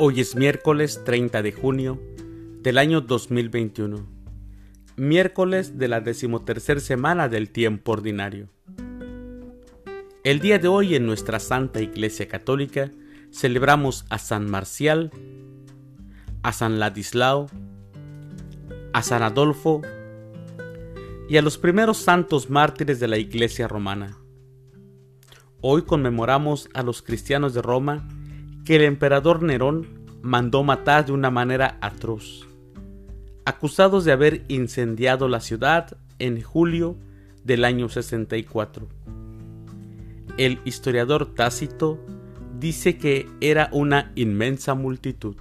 Hoy es miércoles 30 de junio del año 2021, miércoles de la decimotercera semana del tiempo ordinario. El día de hoy en nuestra Santa Iglesia Católica celebramos a San Marcial, a San Ladislao, a San Adolfo y a los primeros santos mártires de la Iglesia romana. Hoy conmemoramos a los cristianos de Roma que el emperador Nerón mandó matar de una manera atroz, acusados de haber incendiado la ciudad en julio del año 64. El historiador Tácito dice que era una inmensa multitud.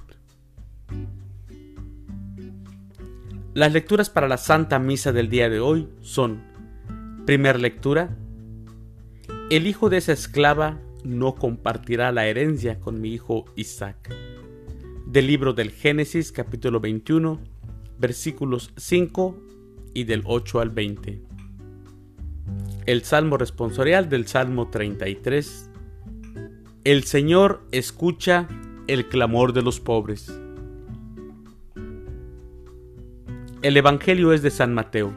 Las lecturas para la Santa Misa del día de hoy son, primera lectura, el hijo de esa esclava no compartirá la herencia con mi hijo Isaac. Del libro del Génesis capítulo 21, versículos 5 y del 8 al 20. El Salmo responsorial del Salmo 33. El Señor escucha el clamor de los pobres. El Evangelio es de San Mateo.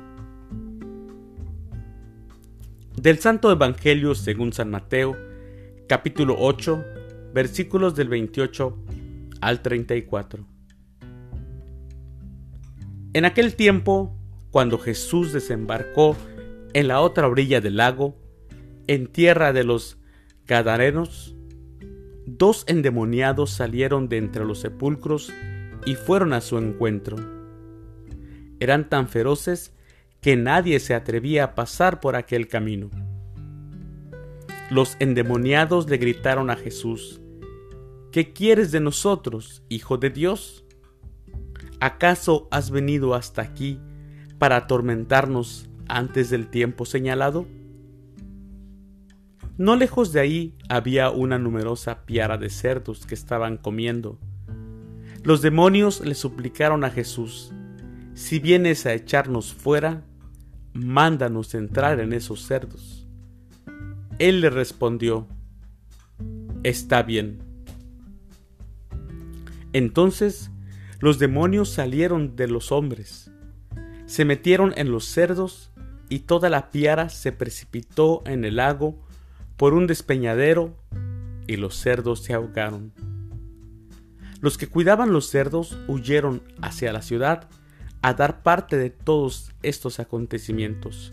Del Santo Evangelio según San Mateo, capítulo 8, versículos del 28 al 34. En aquel tiempo, cuando Jesús desembarcó en la otra orilla del lago, en tierra de los Gadarenos, dos endemoniados salieron de entre los sepulcros y fueron a su encuentro. Eran tan feroces que nadie se atrevía a pasar por aquel camino. Los endemoniados le gritaron a Jesús, ¿Qué quieres de nosotros, Hijo de Dios? ¿Acaso has venido hasta aquí para atormentarnos antes del tiempo señalado? No lejos de ahí había una numerosa piara de cerdos que estaban comiendo. Los demonios le suplicaron a Jesús, si vienes a echarnos fuera, mándanos entrar en esos cerdos. Él le respondió, Está bien. Entonces los demonios salieron de los hombres, se metieron en los cerdos y toda la piara se precipitó en el lago por un despeñadero y los cerdos se ahogaron. Los que cuidaban los cerdos huyeron hacia la ciudad a dar parte de todos estos acontecimientos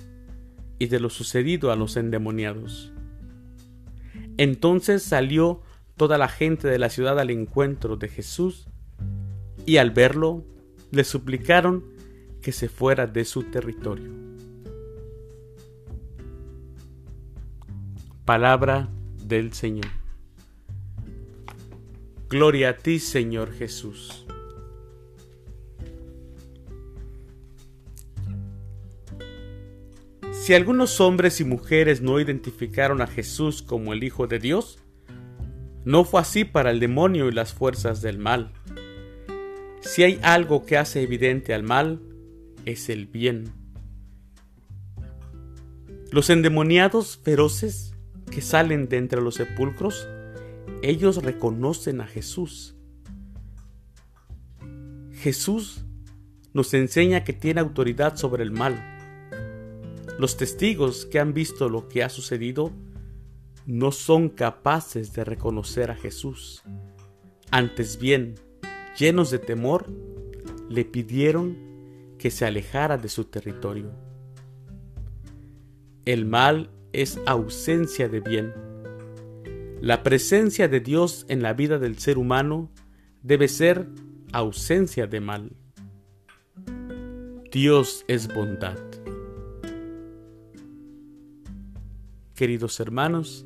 y de lo sucedido a los endemoniados. Entonces salió toda la gente de la ciudad al encuentro de Jesús y al verlo le suplicaron que se fuera de su territorio. Palabra del Señor. Gloria a ti, Señor Jesús. Si algunos hombres y mujeres no identificaron a Jesús como el Hijo de Dios, no fue así para el demonio y las fuerzas del mal. Si hay algo que hace evidente al mal, es el bien. Los endemoniados feroces que salen de entre los sepulcros, ellos reconocen a Jesús. Jesús nos enseña que tiene autoridad sobre el mal los testigos que han visto lo que ha sucedido no son capaces de reconocer a Jesús. Antes bien, llenos de temor, le pidieron que se alejara de su territorio. El mal es ausencia de bien. La presencia de Dios en la vida del ser humano debe ser ausencia de mal. Dios es bondad. Queridos hermanos,